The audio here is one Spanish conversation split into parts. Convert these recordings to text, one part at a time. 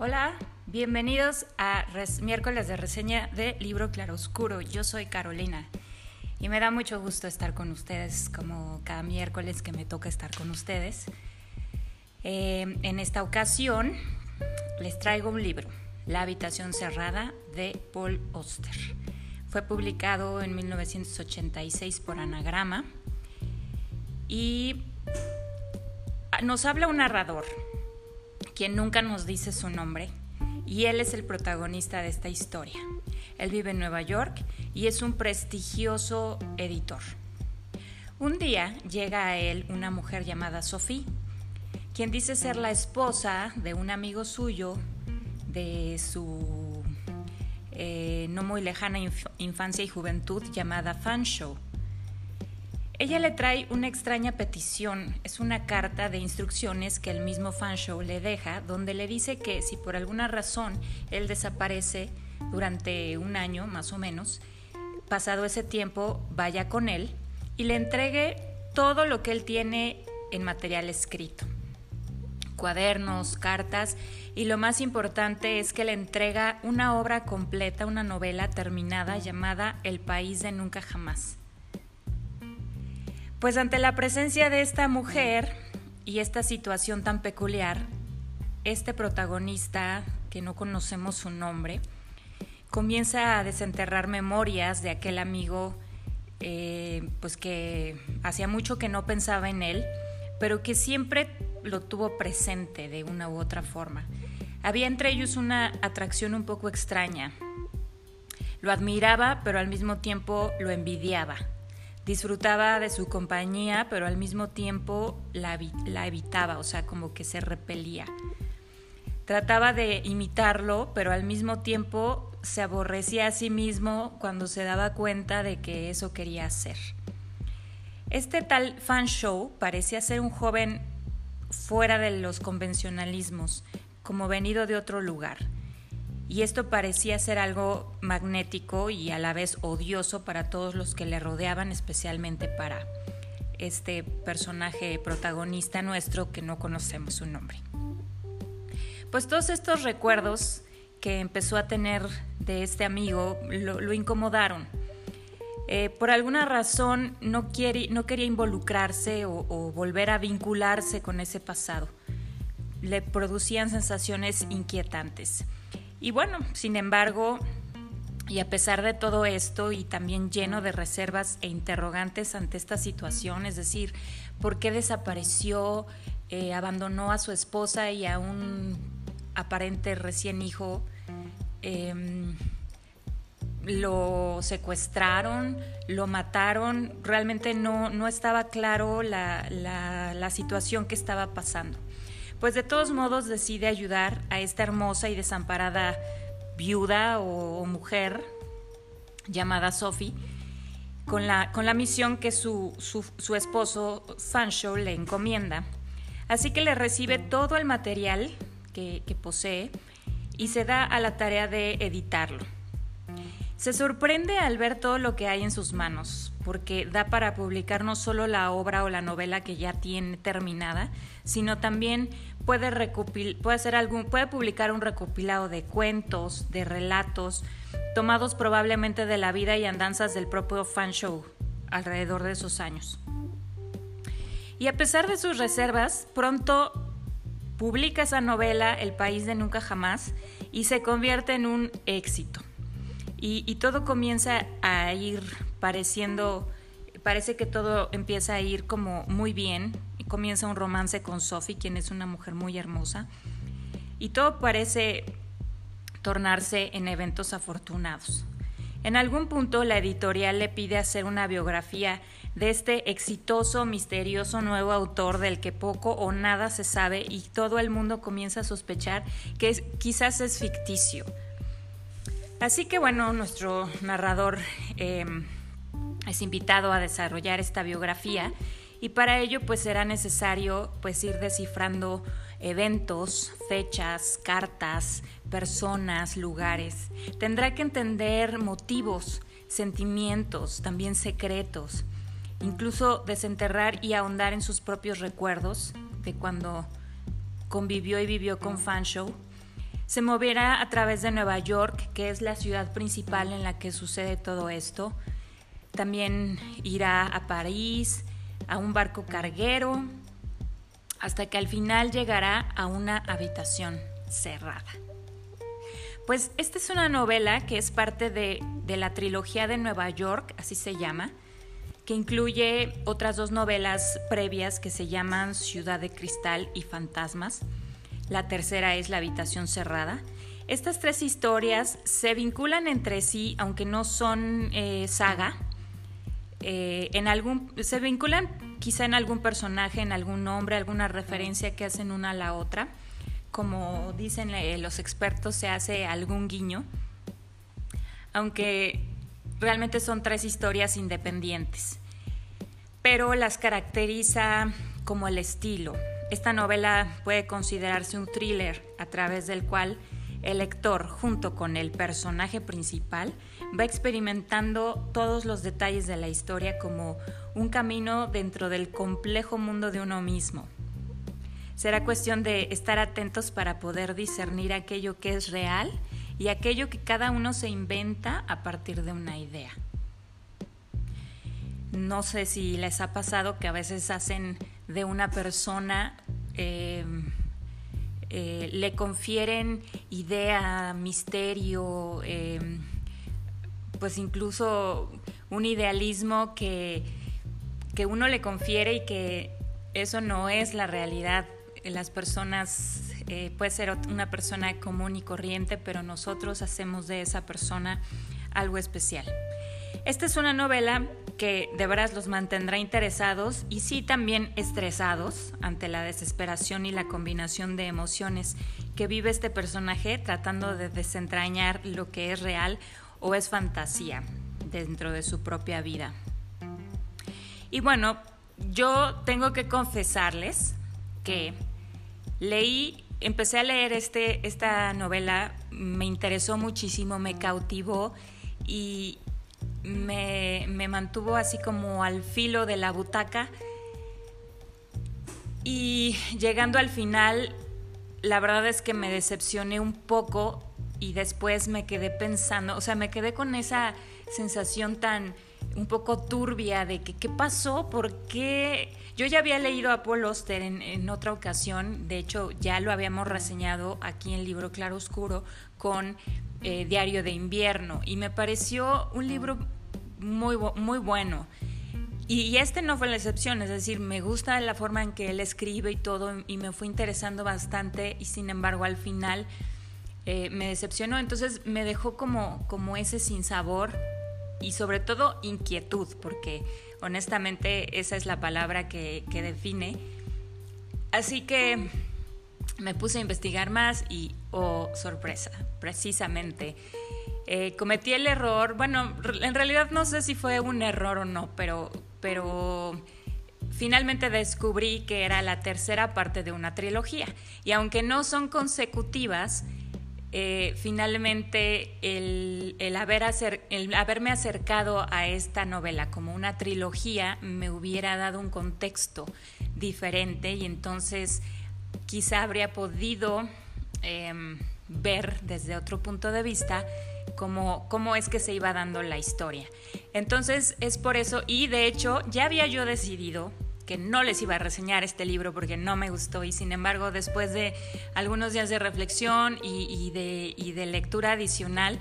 Hola, bienvenidos a miércoles de reseña de Libro Claroscuro. Yo soy Carolina y me da mucho gusto estar con ustedes como cada miércoles que me toca estar con ustedes. Eh, en esta ocasión les traigo un libro, La habitación cerrada de Paul Oster. Fue publicado en 1986 por Anagrama y nos habla un narrador quien nunca nos dice su nombre, y él es el protagonista de esta historia. Él vive en Nueva York y es un prestigioso editor. Un día llega a él una mujer llamada Sophie, quien dice ser la esposa de un amigo suyo de su eh, no muy lejana infancia y juventud llamada Fanshaw. Ella le trae una extraña petición, es una carta de instrucciones que el mismo Fanshaw le deja, donde le dice que si por alguna razón él desaparece durante un año más o menos, pasado ese tiempo vaya con él y le entregue todo lo que él tiene en material escrito. Cuadernos, cartas y lo más importante es que le entrega una obra completa, una novela terminada llamada El País de Nunca Jamás. Pues ante la presencia de esta mujer y esta situación tan peculiar, este protagonista, que no conocemos su nombre, comienza a desenterrar memorias de aquel amigo, eh, pues que hacía mucho que no pensaba en él, pero que siempre lo tuvo presente de una u otra forma. Había entre ellos una atracción un poco extraña. Lo admiraba, pero al mismo tiempo lo envidiaba. Disfrutaba de su compañía, pero al mismo tiempo la, evitaba, o sea, como que se repelía. Trataba de imitarlo, pero al mismo tiempo se aborrecía a sí mismo cuando se daba cuenta de que eso quería hacer. Este tal fan show parecía ser un joven fuera de los convencionalismos, como venido de otro lugar y esto parecía ser algo magnético y a la vez odioso para todos los que le rodeaban, especialmente para este personaje protagonista nuestro que no conocemos su nombre. Pues todos estos recuerdos que empezó a tener de este amigo lo, incomodaron. Eh, por alguna razón no, quiere, no quería involucrarse o volver a vincularse con ese pasado. Le producían sensaciones inquietantes. Y bueno, sin embargo, y a pesar de todo esto y también lleno de reservas e interrogantes ante esta situación, es decir, ¿por qué desapareció, eh, abandonó a su esposa y a un aparente recién hijo? Em, lo secuestraron, lo mataron, realmente no, no estaba claro la, la situación que estaba pasando pues de todos modos decide ayudar a esta hermosa y desamparada viuda o, mujer llamada Sophie con la, con la misión que su, su, esposo Sancho le encomienda. Así que le recibe todo el material que, que posee y se da a la tarea de editarlo. Se sorprende al ver todo lo que hay en sus manos, porque da para publicar no solo la obra o la novela que ya tiene terminada, sino también puede, puede, hacer algún, puede publicar un recopilado de cuentos, de relatos, tomados probablemente de la vida y andanzas del propio fan show alrededor de esos años. Y a pesar de sus reservas, pronto publica esa novela El País de Nunca Jamás y se convierte en un éxito. Y, todo comienza a ir pareciendo, parece que todo empieza a ir como muy bien. Y comienza un romance con Sophie, quien es una mujer muy hermosa. Y todo parece tornarse en eventos afortunados. En algún punto la editorial le pide hacer una biografía de este exitoso, misterioso nuevo autor del que poco o nada se sabe y todo el mundo comienza a sospechar que quizás es ficticio Así que bueno, nuestro narrador em, es invitado a desarrollar esta biografía y para ello pues será necesario pues ir descifrando eventos, fechas, cartas, personas, lugares. Tendrá que entender motivos, sentimientos, también secretos, incluso desenterrar y ahondar en sus propios recuerdos de cuando convivió y vivió con Fanshaw se moverá a través de Nueva York, que es la ciudad principal en la que sucede todo esto. También irá a París, a un barco carguero, hasta que al final llegará a una habitación cerrada. Pues esta es una novela que es parte de, de la trilogía de Nueva York, así se llama, que incluye otras dos novelas previas que se llaman Ciudad de Cristal y Fantasmas. La tercera es La habitación cerrada. Estas tres historias se vinculan entre sí, aunque no son eh, saga. Eh, en algún, se vinculan quizá en algún personaje, en algún nombre, alguna referencia que hacen una a la otra. Como dicen eh, los expertos, se hace algún guiño. Aunque realmente son tres historias independientes, pero las caracteriza como el estilo. Esta novela puede considerarse un thriller a través del cual el lector, junto con el personaje principal, va experimentando todos los detalles de la historia como un camino dentro del complejo mundo de uno mismo. Será cuestión de estar atentos para poder discernir aquello que es real y aquello que cada uno se inventa a partir de una idea. No sé si les ha pasado que a veces hacen de una persona, em, eh, le confieren idea, misterio, em, pues incluso un idealismo que, que uno le confiere y que eso no es la realidad. Las personas eh, puede ser una persona común y corriente, pero nosotros hacemos de esa persona algo especial. Esta es una novela que de veras los mantendrá interesados y sí también estresados ante la desesperación y la combinación de emociones que vive este personaje tratando de desentrañar lo que es real o es fantasía dentro de su propia vida. Y bueno, yo tengo que confesarles que leí empecé a leer este, esta novela, me interesó muchísimo, me cautivó y me, mantuvo así como al filo de la butaca. Y llegando al final, la verdad es que me decepcioné un poco y después me quedé pensando, o sea, me quedé con esa sensación tan un poco turbia de que qué pasó, por qué. Yo ya había leído a Paul Oster en, otra ocasión, de hecho ya lo habíamos reseñado aquí en el libro Claro Oscuro con eh, Diario de Invierno y me pareció un libro muy, muy bueno. Y, este no fue la excepción, es decir, me gusta la forma en que él escribe y todo y me fue interesando bastante y sin embargo al final eh, me decepcionó, entonces me dejó como, como ese sinsabor y sobre todo inquietud, porque honestamente esa es la palabra que, define. Así que me puse a investigar más y, oh, sorpresa, precisamente. Eh, cometí el error, bueno, en realidad no sé si fue un error o no, pero, pero finalmente descubrí que era la tercera parte de una trilogía. Y aunque no son consecutivas, eh, finalmente el, haber el haberme acercado a esta novela como una trilogía me hubiera dado un contexto diferente y entonces quizá habría podido em, ver desde otro punto de vista cómo, cómo es que se iba dando la historia. Entonces es por eso, y de hecho ya había yo decidido que no les iba a reseñar este libro porque no me gustó y sin embargo después de algunos días de reflexión y, de, lectura adicional,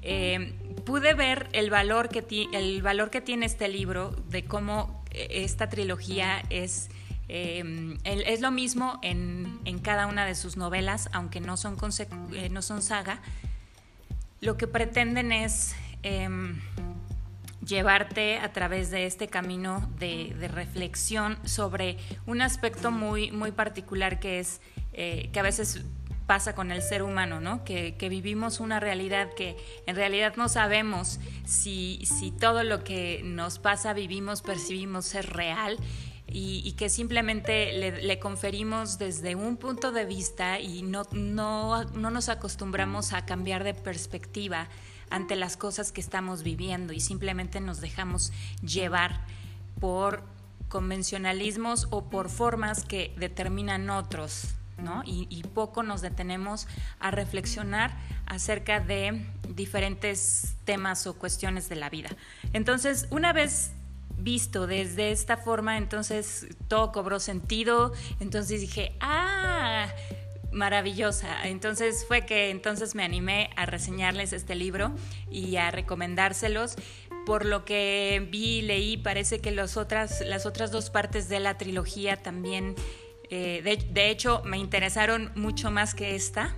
eh, pude ver el valor, que el valor que tiene este libro, de cómo eh, esta trilogía es, eh, es lo mismo en, cada una de sus novelas, aunque no son, no son saga. Lo que pretenden es em, llevarte a través de este camino de, reflexión sobre un aspecto muy, muy particular que es eh, que a veces pasa con el ser humano, ¿no? Que, vivimos una realidad que en realidad no sabemos si, si todo lo que nos pasa, vivimos, percibimos es real y, que simplemente le, conferimos desde un punto de vista y no, no, no nos acostumbramos a cambiar de perspectiva ante las cosas que estamos viviendo y simplemente nos dejamos llevar por convencionalismos o por formas que determinan otros ¿no? Y, poco nos detenemos a reflexionar acerca de diferentes temas o cuestiones de la vida. Entonces, una vez visto desde esta forma, entonces todo cobró sentido, entonces dije, ah, maravillosa. Entonces fue que entonces me animé a reseñarles este libro y a recomendárselos. Por lo que vi y leí, parece que las otras dos partes de la trilogía también, eh, de, hecho, me interesaron mucho más que esta,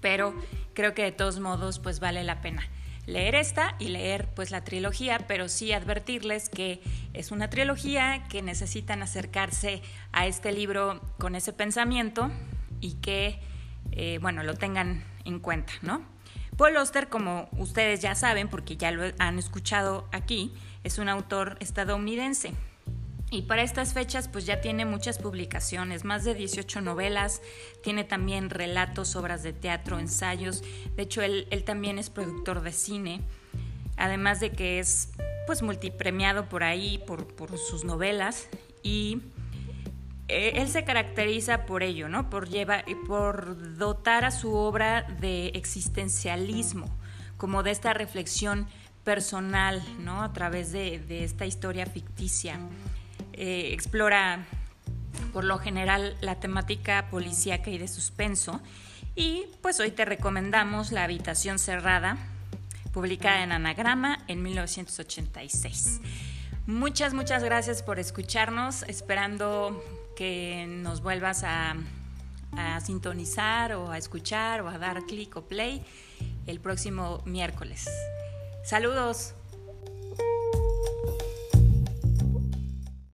pero creo que de todos modos, pues vale la pena leer esta y leer pues la trilogía, pero sí advertirles que es una trilogía que necesitan acercarse a este libro con ese pensamiento y que, eh, bueno, lo tengan en cuenta, ¿no? Paul Oster, como ustedes ya saben, porque ya lo han escuchado aquí, es un autor estadounidense. Y para estas fechas pues ya tiene muchas publicaciones, más de 18 novelas, tiene también relatos, obras de teatro, ensayos. De hecho, él, también es productor de cine, además de que es pues multipremiado por ahí, por, sus novelas. Y eh, él se caracteriza por ello, ¿no? Por, lleva, por dotar a su obra de existencialismo, como de esta reflexión personal, ¿no? A través de, esta historia ficticia. Eh, explora por lo general la temática policíaca y de suspenso. Y pues hoy te recomendamos La habitación cerrada, publicada en Anagrama en 1986. Muchas, muchas gracias por escucharnos, esperando que nos vuelvas a, sintonizar o a escuchar o a dar clic o play el próximo miércoles. Saludos.